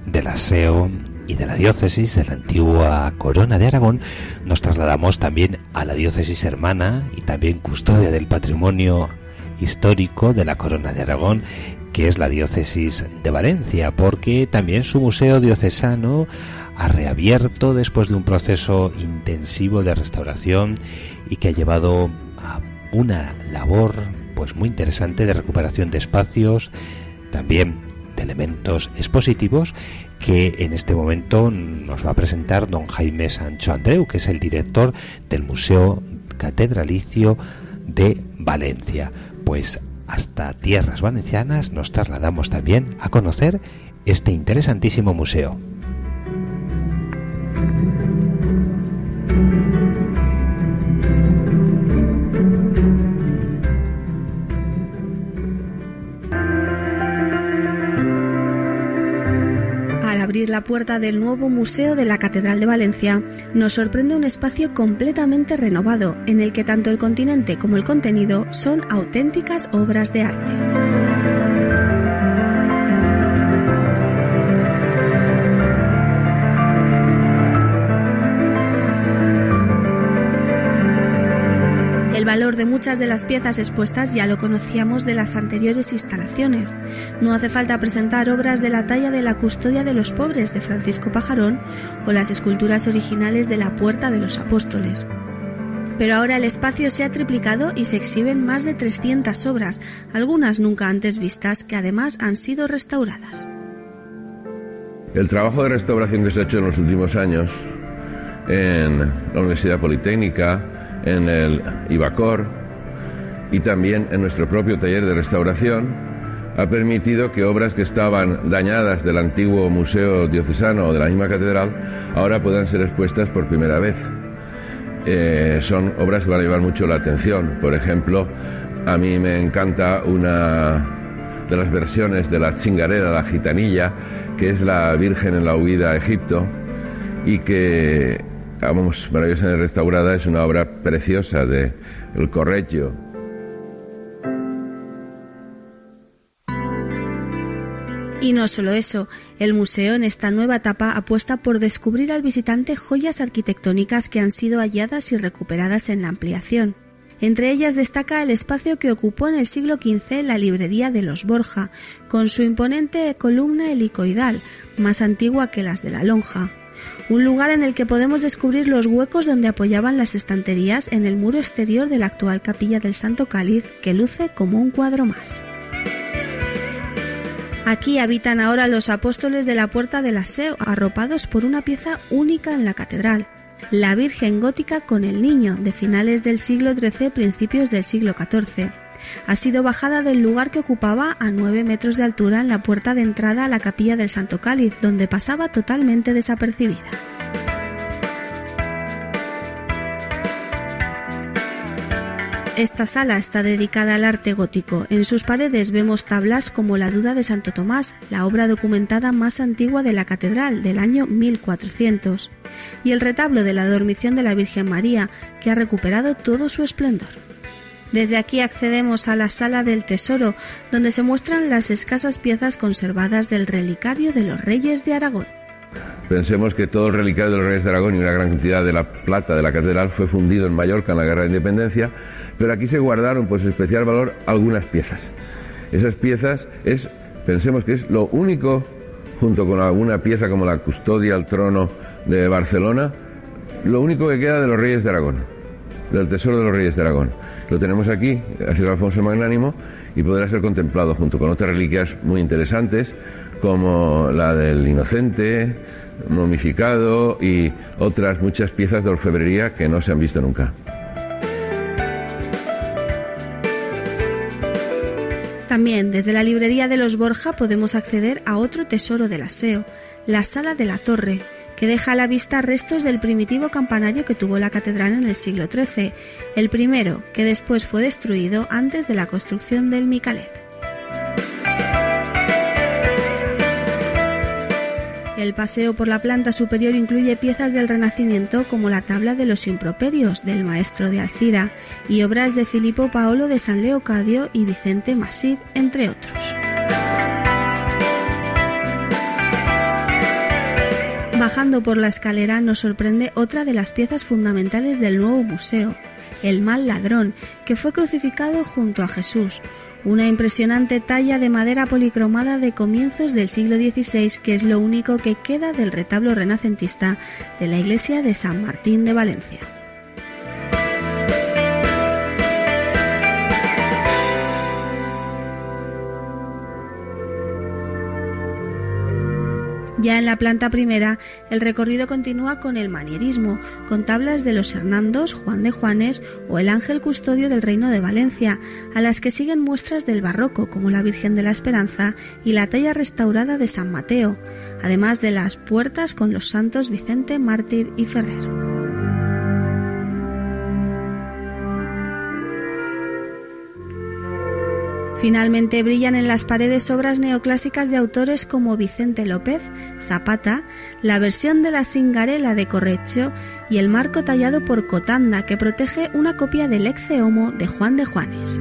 del aseo y de la diócesis de la antigua Corona de Aragón, nos trasladamos también a la diócesis hermana y también custodia del patrimonio histórico de la Corona de Aragón, que es la diócesis de Valencia, porque también su museo diocesano ha reabierto después de un proceso intensivo de restauración y que ha llevado a una labor pues muy interesante de recuperación de espacios, también elementos expositivos que en este momento nos va a presentar don Jaime Sancho Andreu, que es el director del Museo Catedralicio de Valencia. Pues hasta tierras valencianas nos trasladamos también a conocer este interesantísimo museo. La puerta del nuevo Museo de la Catedral de Valencia, nos sorprende un espacio completamente renovado, en el que tanto el continente como el contenido son auténticas obras de arte. Valor de muchas de las piezas expuestas ya lo conocíamos de las anteriores instalaciones. No hace falta presentar obras de la talla de la Custodia de los Pobres de Francisco Pajarón o las esculturas originales de la Puerta de los Apóstoles. Pero ahora el espacio se ha triplicado y se exhiben más de 300 obras, algunas nunca antes vistas, que además han sido restauradas. El trabajo de restauración que se ha hecho en los últimos años en la Universidad Politécnica, en el IBACOR y también en nuestro propio taller de restauración, ha permitido que obras que estaban dañadas del antiguo museo diocesano o de la misma catedral ahora puedan ser expuestas por primera vez. Eh, son obras que van a llevar mucho la atención. Por ejemplo, a mí me encanta una de las versiones de la chingarera, la gitanilla, que es la Virgen en la huida a Egipto y que vamos, maravillosamente restaurada, es una obra preciosa de El Correggio. Y no solo eso, el museo en esta nueva etapa apuesta por descubrir al visitante joyas arquitectónicas que han sido halladas y recuperadas en la ampliación. Entre ellas destaca el espacio que ocupó en el siglo XV la librería de los Borja, con su imponente columna helicoidal, más antigua que las de la lonja un lugar en el que podemos descubrir los huecos donde apoyaban las estanterías en el muro exterior de la actual capilla del Santo Cáliz, que luce como un cuadro más. Aquí habitan ahora los apóstoles de la Puerta del Aseo, arropados por una pieza única en la catedral, la Virgen Gótica con el Niño, de finales del siglo XIII, principios del siglo XIV ha sido bajada del lugar que ocupaba a 9 metros de altura en la puerta de entrada a la capilla del Santo Cáliz, donde pasaba totalmente desapercibida. Esta sala está dedicada al arte gótico. En sus paredes vemos tablas como la Duda de Santo Tomás, la obra documentada más antigua de la catedral del año 1400, y el retablo de la Dormición de la Virgen María, que ha recuperado todo su esplendor. Desde aquí accedemos a la sala del tesoro, donde se muestran las escasas piezas conservadas del relicario de los reyes de Aragón. Pensemos que todo el relicario de los reyes de Aragón y una gran cantidad de la plata de la catedral fue fundido en Mallorca en la Guerra de Independencia, pero aquí se guardaron por su especial valor algunas piezas. Esas piezas es, pensemos que es lo único, junto con alguna pieza como la custodia al trono de Barcelona, lo único que queda de los reyes de Aragón, del tesoro de los reyes de Aragón. Lo tenemos aquí, sido Alfonso Magnánimo, y podrá ser contemplado junto con otras reliquias muy interesantes, como la del inocente, momificado y otras muchas piezas de orfebrería que no se han visto nunca. También desde la librería de los Borja podemos acceder a otro tesoro del aseo, la Sala de la Torre, que deja a la vista restos del primitivo campanario que tuvo la catedral en el siglo XIII, el primero que después fue destruido antes de la construcción del Micalet. El paseo por la planta superior incluye piezas del Renacimiento como la tabla de los improperios del maestro de Alcira y obras de Filippo Paolo de San Leocadio y Vicente Masip, entre otros. Bajando por la escalera nos sorprende otra de las piezas fundamentales del nuevo museo, el mal ladrón, que fue crucificado junto a Jesús, una impresionante talla de madera policromada de comienzos del siglo XVI que es lo único que queda del retablo renacentista de la iglesia de San Martín de Valencia. Ya en la planta primera, el recorrido continúa con el manierismo, con tablas de los Hernandos, Juan de Juanes o el Ángel Custodio del Reino de Valencia, a las que siguen muestras del barroco como la Virgen de la Esperanza y la talla restaurada de San Mateo, además de las puertas con los santos Vicente, Mártir y Ferrer. Finalmente brillan en las paredes obras neoclásicas de autores como Vicente López, Zapata, la versión de la Cingarela de Correggio y el marco tallado por Cotanda que protege una copia del Exe Homo de Juan de Juanes.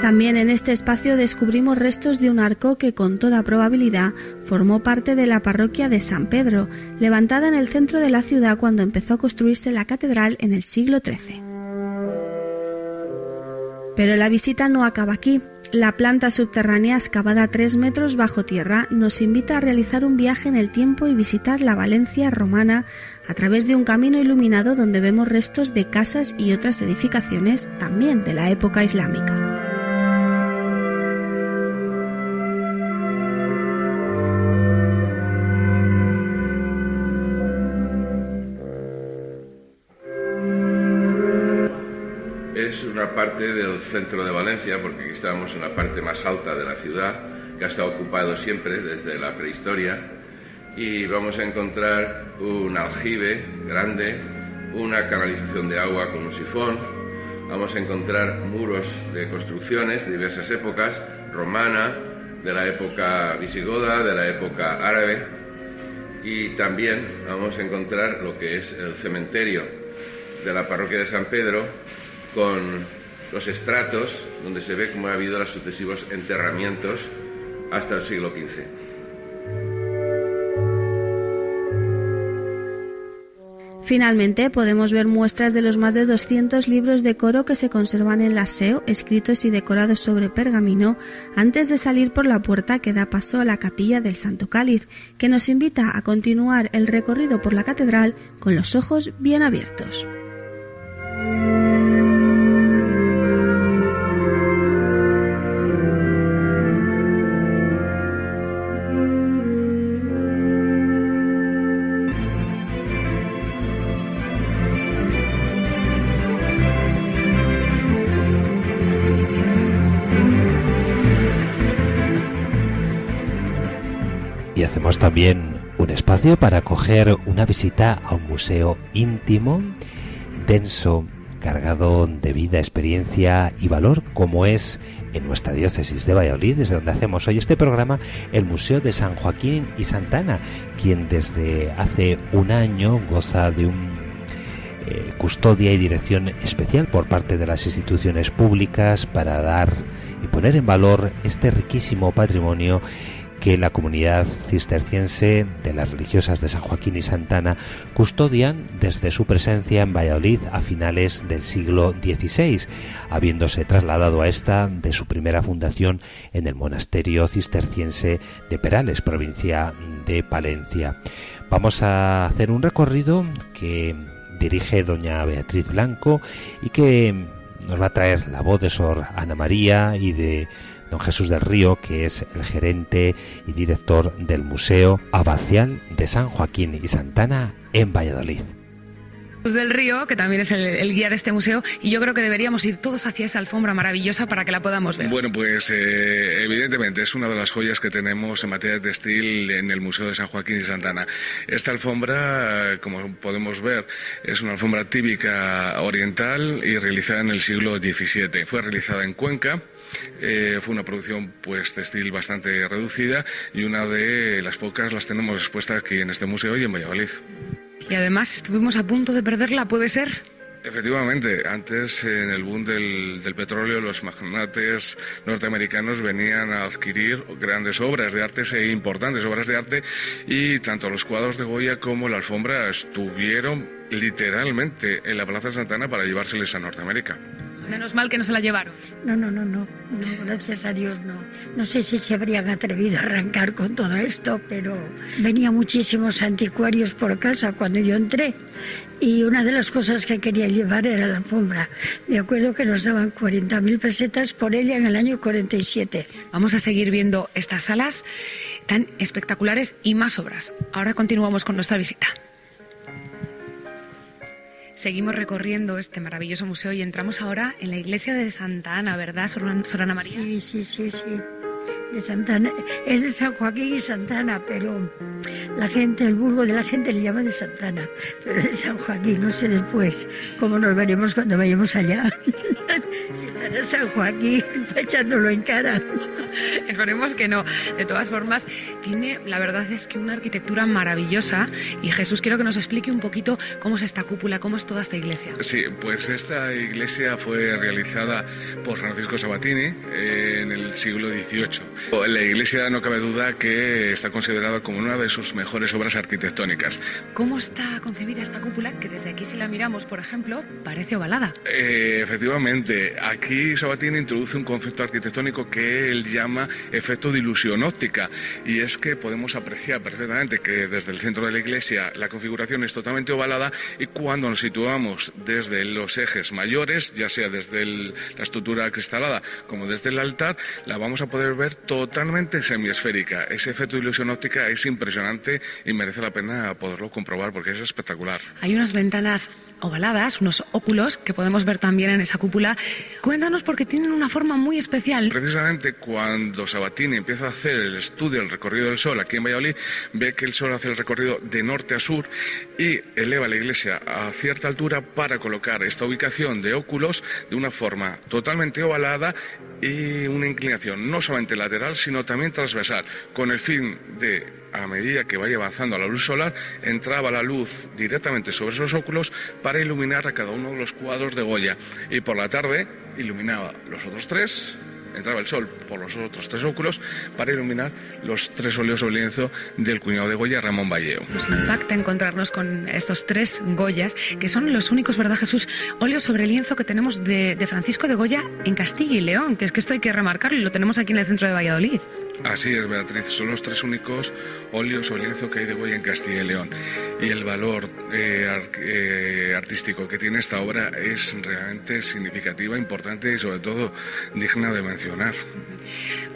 También en este espacio descubrimos restos de un arco que con toda probabilidad formó parte de la parroquia de San Pedro, levantada en el centro de la ciudad cuando empezó a construirse la catedral en el siglo XIII. Pero la visita no acaba aquí. La planta subterránea excavada a tres metros bajo tierra nos invita a realizar un viaje en el tiempo y visitar la Valencia romana a través de un camino iluminado donde vemos restos de casas y otras edificaciones también de la época islámica. Parte del centro de Valencia, porque aquí estábamos en la parte más alta de la ciudad, que ha estado ocupado siempre desde la prehistoria, y vamos a encontrar un aljibe grande, una canalización de agua con un sifón, vamos a encontrar muros de construcciones de diversas épocas, romana, de la época visigoda, de la época árabe, y también vamos a encontrar lo que es el cementerio de la parroquia de San Pedro con los estratos donde se ve cómo ha habido los sucesivos enterramientos hasta el siglo XV. Finalmente, podemos ver muestras de los más de 200 libros de coro que se conservan en la SEO, escritos y decorados sobre pergamino, antes de salir por la puerta que da paso a la capilla del Santo Cáliz, que nos invita a continuar el recorrido por la catedral con los ojos bien abiertos. Espacio para acoger una visita a un museo íntimo, denso, cargado de vida, experiencia y valor, como es en nuestra diócesis de Valladolid, desde donde hacemos hoy este programa, el Museo de San Joaquín y Santana, quien desde hace un año goza de un eh, custodia y dirección especial por parte de las instituciones públicas para dar y poner en valor este riquísimo patrimonio que la comunidad cisterciense de las religiosas de San Joaquín y Santana custodian desde su presencia en Valladolid a finales del siglo XVI, habiéndose trasladado a esta de su primera fundación en el monasterio cisterciense de Perales, provincia de Palencia. Vamos a hacer un recorrido que dirige doña Beatriz Blanco y que nos va a traer la voz de Sor Ana María y de don Jesús del Río, que es el gerente y director del Museo Abacial de San Joaquín y Santana en Valladolid del Río, que también es el, guía de este museo, y yo creo que deberíamos ir todos hacia esa alfombra maravillosa para que la podamos ver. Bueno, pues eh, evidentemente es una de las joyas que tenemos en materia de textil en el Museo de San Joaquín y Santana. Esta alfombra, como podemos ver, es una alfombra típica oriental y realizada en el siglo XVII. Fue realizada en Cuenca eh, fue una producción pues textil bastante reducida y una de las pocas las tenemos expuestas aquí en este museo y en Valladolid. Y además estuvimos a punto de perderla, ¿puede ser? Efectivamente, antes en el boom del, del, petróleo los magnates norteamericanos venían a adquirir grandes obras de arte e importantes obras de arte y tanto los cuadros de Goya como la alfombra estuvieron literalmente en la Plaza Santana para llevárseles a Norteamérica. Menos mal que no se la llevaron. No, no, no, no, no, gracias a Dios no. No sé si se habrían atrevido a arrancar con todo esto, pero venía muchísimos anticuarios por casa cuando yo entré y una de las cosas que quería llevar era la alfombra. Me acuerdo que nos daban 40.000 pesetas por ella en el año 47. Vamos a seguir viendo estas salas tan espectaculares y más obras. Ahora continuamos con nuestra visita. Seguimos recorriendo este maravilloso museo y entramos ahora en la iglesia de Santa Ana, ¿verdad, Sorana María? Sí, sí, sí, sí. De Santana, es de San Joaquín y Santana, pero la gente, el vulgo de la gente le llama de Santana, pero de San Joaquín, no sé después cómo nos veremos cuando vayamos allá. San Joaquín echándolo en cara. Esperemos que no. De todas formas, tiene, la verdad es que una arquitectura maravillosa. Y Jesús, quiero que nos explique un poquito cómo es esta cúpula, cómo es toda esta iglesia. Sí, pues esta iglesia fue realizada por Francisco Sabatini en el siglo XVIII. La iglesia no cabe duda que está considerada como una de sus mejores obras arquitectónicas. ¿Cómo está concebida esta cúpula? Que desde aquí si la miramos, por ejemplo, parece ovalada. Eh, efectivamente, aquí Sabatini introduce un concepto arquitectónico que él llama efecto de ilusión óptica. Y es que podemos apreciar perfectamente que desde el centro de la iglesia la configuración es totalmente ovalada y cuando nos situamos desde los ejes mayores, ya sea desde la estructura cristalada como desde el altar, la vamos a poder ver totalmente semiesférica. Ese efecto de ilusión óptica es impresionante y merece la pena poderlo comprobar porque es espectacular. Hay unas ventanas ovaladas, unos óculos que podemos ver también en esa cúpula. Cuéntanos porque tienen una forma muy especial. Precisamente cuando Sabatini empieza a hacer el estudio del recorrido del Sol aquí en Valladolid, ve que el Sol hace el recorrido de norte a sur y eleva la iglesia a cierta altura para colocar esta ubicación de óculos de una forma totalmente ovalada y una inclinación no solamente lateral, sino también transversal, con el fin de a medida que vaya avanzando la luz solar, entraba la luz directamente sobre esos óculos para iluminar a cada uno de los cuadros de Goya. Y por la tarde iluminaba los otros tres, entraba el sol por los otros tres óculos para iluminar los tres óleos sobre lienzo del cuñado de Goya, Ramón Valleo. Nos impacta encontrarnos con estos tres Goyas, que son los únicos, ¿verdad, Jesús? Óleos sobre lienzo que tenemos de, de Francisco de Goya en Castilla y León, que es que esto hay que remarcarlo y lo tenemos aquí en el centro de Valladolid. Así es, Beatriz. Son los tres únicos óleos o lienzo que hay de Goya en Castilla y León. Y el valor eh, eh, artístico que tiene esta obra es realmente significativa, importante y sobre todo digna de mencionar.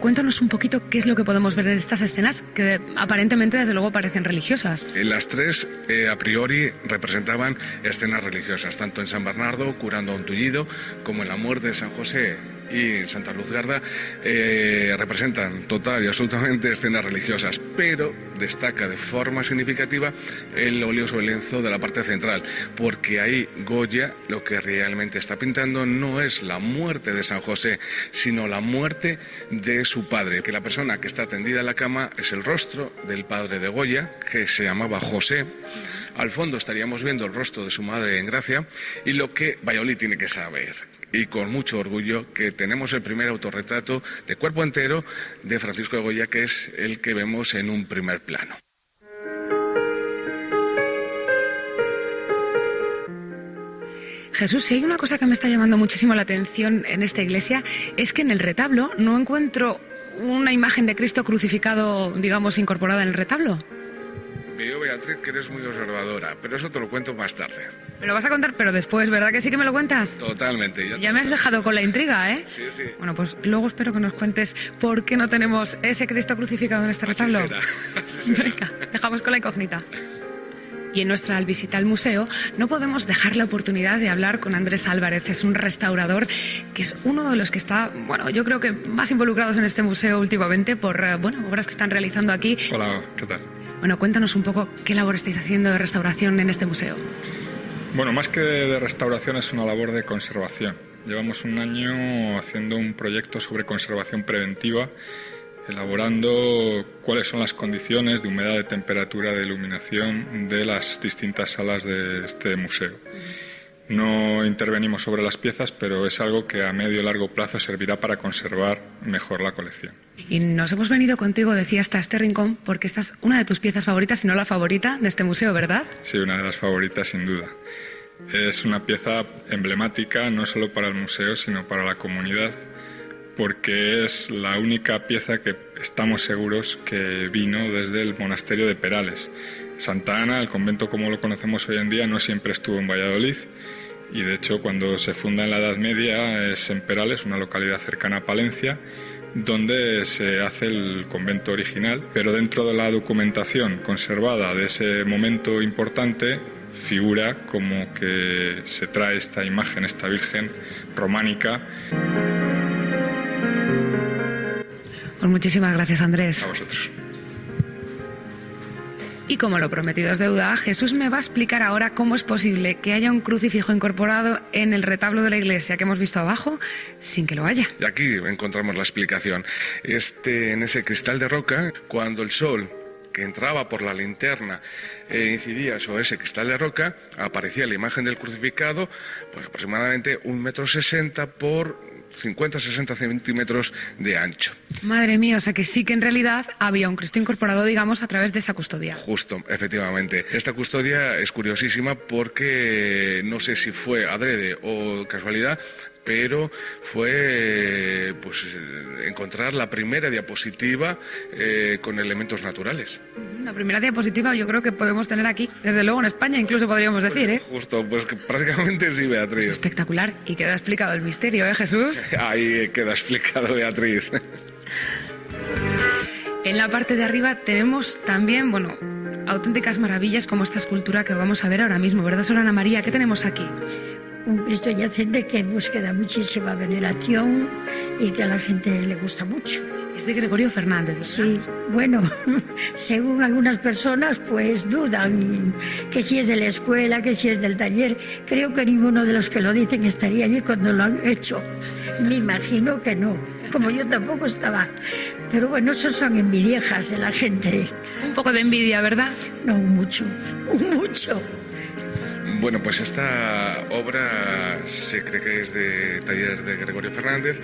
Cuéntanos un poquito qué es lo que podemos ver en estas escenas que aparentemente desde luego parecen religiosas. Las tres eh, a priori representaban escenas religiosas, tanto en San Bernardo curando a un tullido como en la muerte de San José y Santa Luzgarda eh, representan total y absolutamente escenas religiosas, pero destaca de forma significativa el óleo lienzo de la parte central, porque ahí Goya lo que realmente está pintando no es la muerte de San José, sino la muerte de su padre, que la persona que está tendida en la cama es el rostro del padre de Goya, que se llamaba José. Al fondo estaríamos viendo el rostro de su madre en gracia y lo que Valladolid tiene que saber y con mucho orgullo que tenemos el primer autorretrato de cuerpo entero de Francisco de Goya, que es el que vemos en un primer plano. Jesús, si hay una cosa que me está llamando muchísimo la atención en esta iglesia, es que en el retablo no encuentro una imagen de Cristo crucificado, digamos, incorporada en el retablo. Veo, Beatriz, que eres muy observadora, pero eso te lo cuento más tarde. Me lo vas a contar, pero después, ¿verdad que sí que me lo cuentas? Totalmente. Ya, Ya, me has dejado con la intriga, ¿eh? Sí, sí. Bueno, pues luego espero que nos cuentes por qué no tenemos ese Cristo crucificado en este Así retablo. será, así será. Venga, dejamos con la incógnita. Y en nuestra visita al museo no podemos dejar la oportunidad de hablar con Andrés Álvarez. Es un restaurador que es uno de los que está, bueno, yo creo que más involucrados en este museo últimamente por, eh, bueno, obras que están realizando aquí. Hola, ¿qué tal? Bueno, cuéntanos un poco qué labor estáis haciendo de restauración en este museo. Bueno, más que de restauración es una labor de conservación. Llevamos un año haciendo un proyecto sobre conservación preventiva, elaborando cuáles son las condiciones de humedad, de temperatura, de iluminación de las distintas salas de este museo. No intervenimos sobre las piezas, pero es algo que a medio y largo plazo servirá para conservar mejor la colección. Y nos hemos venido contigo, decía, hasta este rincón, porque esta es una de tus piezas favoritas, si no la favorita, de este museo, ¿verdad? Sí, una de las favoritas sin duda. Es una pieza emblemática no solo para el museo, sino para la comunidad, porque es la única pieza que estamos seguros que vino desde el monasterio de Perales. Santa Ana, el convento como lo conocemos hoy en día, no siempre estuvo en Valladolid y de hecho cuando se funda en la Edad Media es en Perales, una localidad cercana a Palencia, donde se hace el convento original, pero dentro de la documentación conservada de ese momento importante figura como que se trae esta imagen, esta Virgen románica. Pues muchísimas gracias, Andrés. A vosotros. Y como lo prometido es deuda, Jesús me va a explicar ahora cómo es posible que haya un crucifijo incorporado en el retablo de la iglesia que hemos visto abajo sin que lo haya. Y aquí encontramos la explicación. Este, en ese cristal de roca, cuando el sol que entraba por la linterna e incidía sobre ese cristal de roca, aparecía la imagen del crucificado, pues aproximadamente un metro sesenta por 50-60 centímetros de ancho. Madre mía, o sea que sí que en realidad había un Cristo incorporado, digamos, a través de esa custodia. Justo, efectivamente. Esta custodia es curiosísima porque no sé si fue adrede o casualidad, pero fue pues encontrar la primera diapositiva eh, con elementos naturales. La primera diapositiva yo creo que podemos tener aquí, desde luego en España incluso podríamos decir, ¿eh? Justo, pues que prácticamente sí, Beatriz. Espectacular. Y queda explicado el misterio, ¿eh, Jesús? Ahí queda explicado, Beatriz. En la parte de arriba tenemos también, bueno, auténticas maravillas como esta escultura que vamos a ver ahora mismo, ¿verdad, Sor Ana María? ¿Qué tenemos aquí? Un Cristo yacente que da muchísima veneración y que a la gente le gusta mucho. Es de Gregorio Fernández. ¿verdad? Sí, bueno, según algunas personas, pues dudan que si es de la escuela, que si es del taller. Creo que ninguno de los que lo dicen estaría allí cuando lo han hecho. Me imagino que no, como yo tampoco estaba. Pero bueno, eso son envidiejas de la gente. Un poco de envidia, ¿verdad? No, mucho, mucho. Bueno, pues esta obra se cree que es de taller de Gregorio Fernández,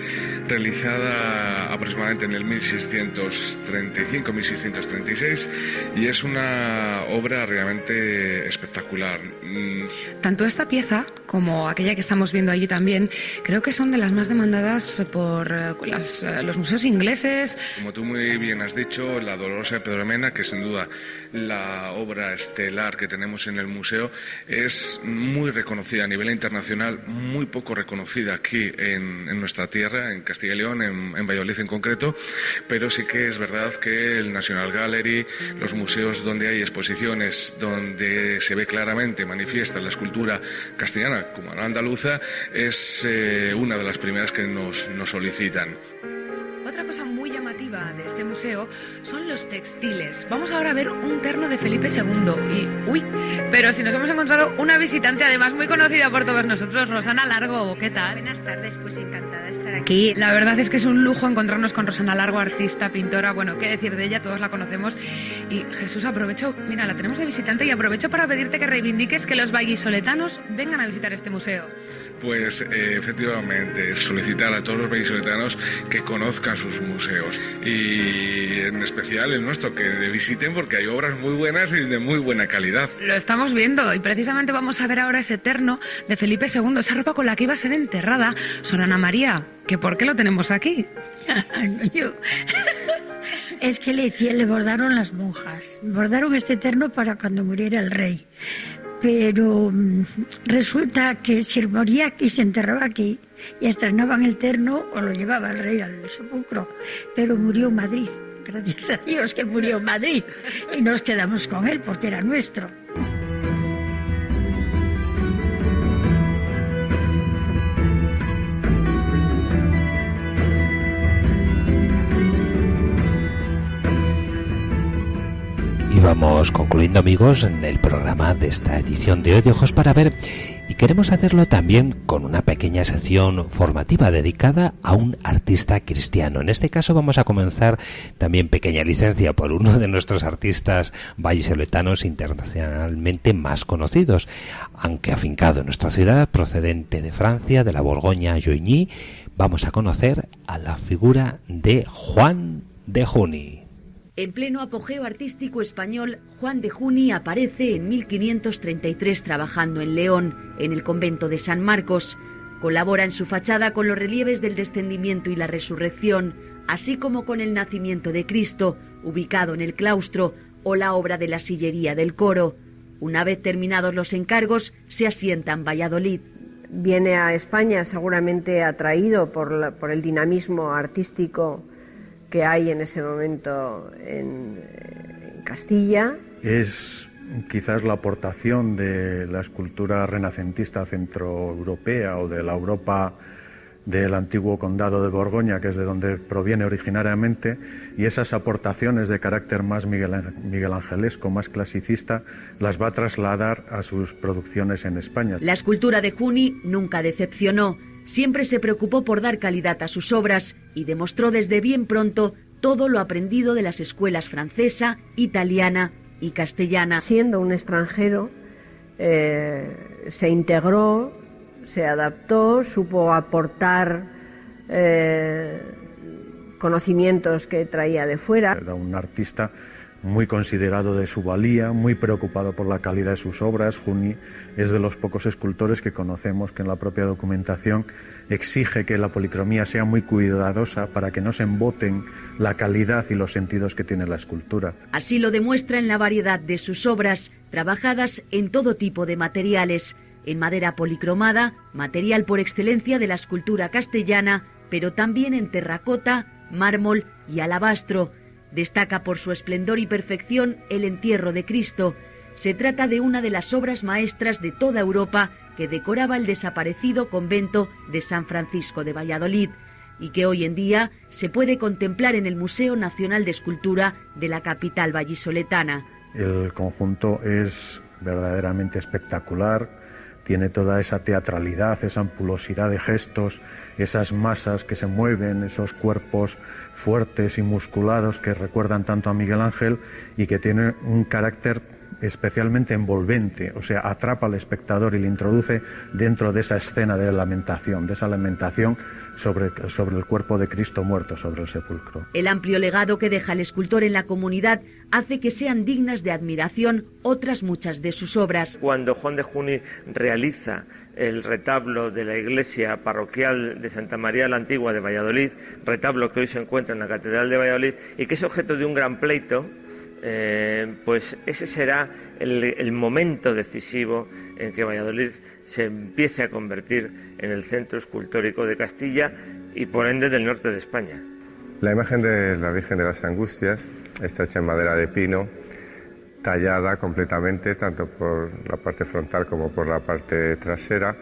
realizada aproximadamente en el 1635-1636 y es una obra realmente espectacular. Mm, Tanto esta pieza como aquella que estamos viendo allí también, creo que son de las más demandadas por eh, las, eh, los museos ingleses. Como tú muy bien has dicho, la Dolorosa de Pedro Mena, que sin duda la obra estelar que tenemos en el museo, es muy reconocida a nivel internacional, muy poco reconocida aquí en, en nuestra tierra, en Castilla y León, en, en Valladolid en concreto, pero sí que es verdad que el National Gallery, los museos donde hay exposiciones, donde se ve claramente, manifiesta la escultura castellana como la andaluza, es eh, una de las primeras que nos, nos solicitan. Otra cosa muy llamativa de este museo son los textiles. Vamos ahora a ver un terno de Felipe II y, uy, pero si nos hemos encontrado una visitante además muy conocida por todos nosotros, Rosana Largo, ¿qué tal? Buenas tardes, pues encantada de estar aquí. La verdad es que es un lujo encontrarnos con Rosana Largo, artista, pintora, bueno, qué decir de ella, todos la conocemos. Y Jesús, aprovecho, mira, la tenemos de visitante y aprovecho para pedirte que reivindiques que los vallisoletanos vengan a visitar este museo. Pues eh, efectivamente, solicitar a todos los vallisoletanos que conozcan sus museos y en especial el nuestro, que visiten porque hay obras muy buenas y de muy buena calidad. Lo estamos viendo y precisamente vamos a ver ahora ese eterno de Felipe II, esa ropa con la que iba a ser enterrada Sor Ana María, que por qué lo tenemos aquí. es que le, le bordaron las monjas, bordaron este eterno para cuando muriera el rey pero mm, resulta que si moría aquí se enterraba aquí y estrenaban el terno o lo llevaba el rey al sepulcro, pero murió en Madrid. Gracias a Dios que murió en Madrid y nos quedamos con él porque era nuestro. Y vamos concluyendo amigos en el programa de esta edición de Hoy de Ojos para Ver y queremos hacerlo también con una pequeña sección formativa dedicada a un artista cristiano. En este caso vamos a comenzar también pequeña licencia por uno de nuestros artistas vallisoletanos internacionalmente más conocidos, aunque afincado en nuestra ciudad, procedente de Francia, de la Borgoña Joigny, vamos a conocer a la figura de Juan de Juni. En pleno apogeo artístico español, Juan de Juni aparece en 1533 trabajando en León, en el convento de San Marcos. Colabora en su fachada con los relieves del descendimiento y la resurrección, así como con el nacimiento de Cristo, ubicado en el claustro, o la obra de la sillería del coro. Una vez terminados los encargos, se asienta en Valladolid. Viene a España seguramente atraído por, por el dinamismo artístico que hay en ese momento en, Castilla. Es quizás la aportación de la escultura renacentista centroeuropea o de la Europa del antiguo condado de Borgoña, que es de donde proviene originariamente, y esas aportaciones de carácter más miguelangelesco, más clasicista, las va a trasladar a sus producciones en España. La escultura de Juni nunca decepcionó Siempre se preocupó por dar calidad a sus obras y demostró desde bien pronto todo lo aprendido de las escuelas francesa, italiana y castellana. Siendo un extranjero, eh, se integró, se adaptó, supo aportar eh, conocimientos que traía de fuera. Era un artista muy considerado de su valía, muy preocupado por la calidad de sus obras. Juni es de los pocos escultores que conocemos que en la propia documentación exige que la policromía sea muy cuidadosa para que no se emboten la calidad y los sentidos que tiene la escultura. Así lo demuestra en la variedad de sus obras, trabajadas en todo tipo de materiales, en madera policromada, material por excelencia de la escultura castellana, pero también en terracota, mármol y alabastro, Destaca por su esplendor y perfección el entierro de Cristo. Se trata de una de las obras maestras de toda Europa que decoraba el desaparecido convento de San Francisco de Valladolid y que hoy en día se puede contemplar en el Museo Nacional de Escultura de la capital vallisoletana. El conjunto es verdaderamente espectacular, tiene toda esa teatralidad, esa ampulosidad de gestos, esas masas que se mueven, esos cuerpos fuertes y musculados que recuerdan tanto a Miguel Ángel y que tiene un carácter especialmente envolvente, o sea, atrapa al espectador y le introduce dentro de esa escena de lamentación, de esa lamentación sobre, sobre el cuerpo de Cristo muerto sobre el sepulcro. El amplio legado que deja el escultor en la comunidad hace que sean dignas de admiración otras muchas de sus obras. Cuando Juan de Juni realiza el retablo de la iglesia parroquial de Santa María la Antigua de Valladolid, retablo que hoy se encuentra en la Catedral de Valladolid y que es objeto de un gran pleito, eh, pues ese será el, momento decisivo en que Valladolid se empiece a convertir en el centro escultórico de Castilla y por ende del norte de España. La imagen de la Virgen de las Angustias está hecha en madera de pino, tallada completamente tanto por la parte frontal como por la parte trasera,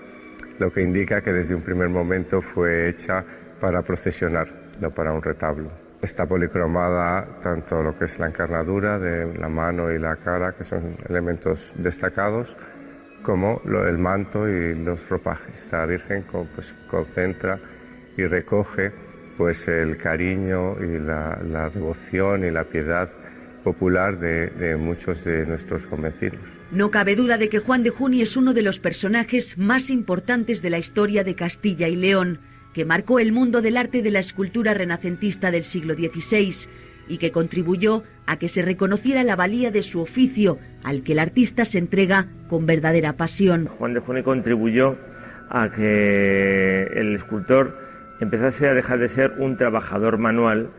lo que indica que desde un primer momento fue hecha para procesionar, no para un retablo. Está policromada tanto lo que es la encarnadura de la mano y la cara, que son elementos destacados, como el manto y los ropajes. Esta Virgen pues, concentra y recoge pues el cariño y la, devoción y la piedad popular de, de, muchos de nuestros convecinos. No cabe duda de que Juan de Juni es uno de los personajes más importantes de la historia de Castilla y León, que marcó el mundo del arte de la escultura renacentista del siglo XVI y que contribuyó a que se reconociera la valía de su oficio, al que el artista se entrega con verdadera pasión. Juan de Juni contribuyó a que el escultor empezase a dejar de ser un trabajador manual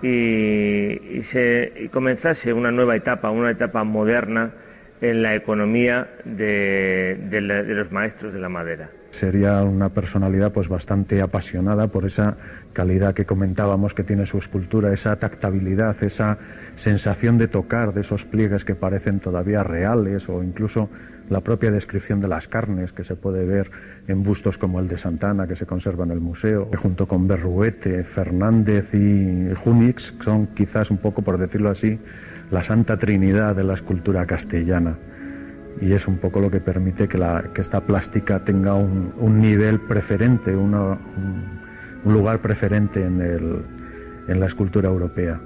y, se, comenzase una nueva etapa, una etapa moderna en la economía de los maestros de la madera sería una personalidad pues bastante apasionada por esa calidad que comentábamos que tiene su escultura, esa tactabilidad, esa sensación de tocar de esos pliegues que parecen todavía reales o incluso la propia descripción de las carnes que se puede ver en bustos como el de Santana que se conserva en el museo, junto con Berruete, Fernández y Junix son quizás un poco, por decirlo así, la santa trinidad de la escultura castellana y es un poco lo que permite que, la, que esta plástica tenga un, nivel preferente, un, un, lugar preferente en, el, en la escultura europea.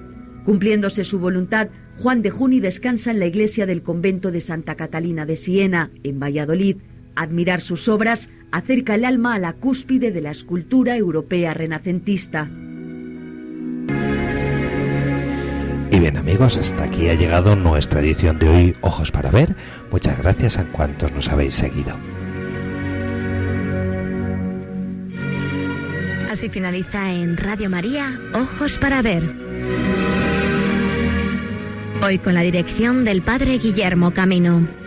Cumpliéndose su voluntad, Juan de Juni descansa en la iglesia del convento de Santa Catalina de Siena, en Valladolid. Admirar sus obras acerca el alma a la cúspide de la escultura europea renacentista. Bien amigos, hasta aquí ha llegado nuestra edición de hoy Ojos para Ver. Muchas gracias a cuantos nos habéis seguido. Así finaliza en Radio María Ojos para Ver. Hoy con la dirección del Padre Guillermo Camino.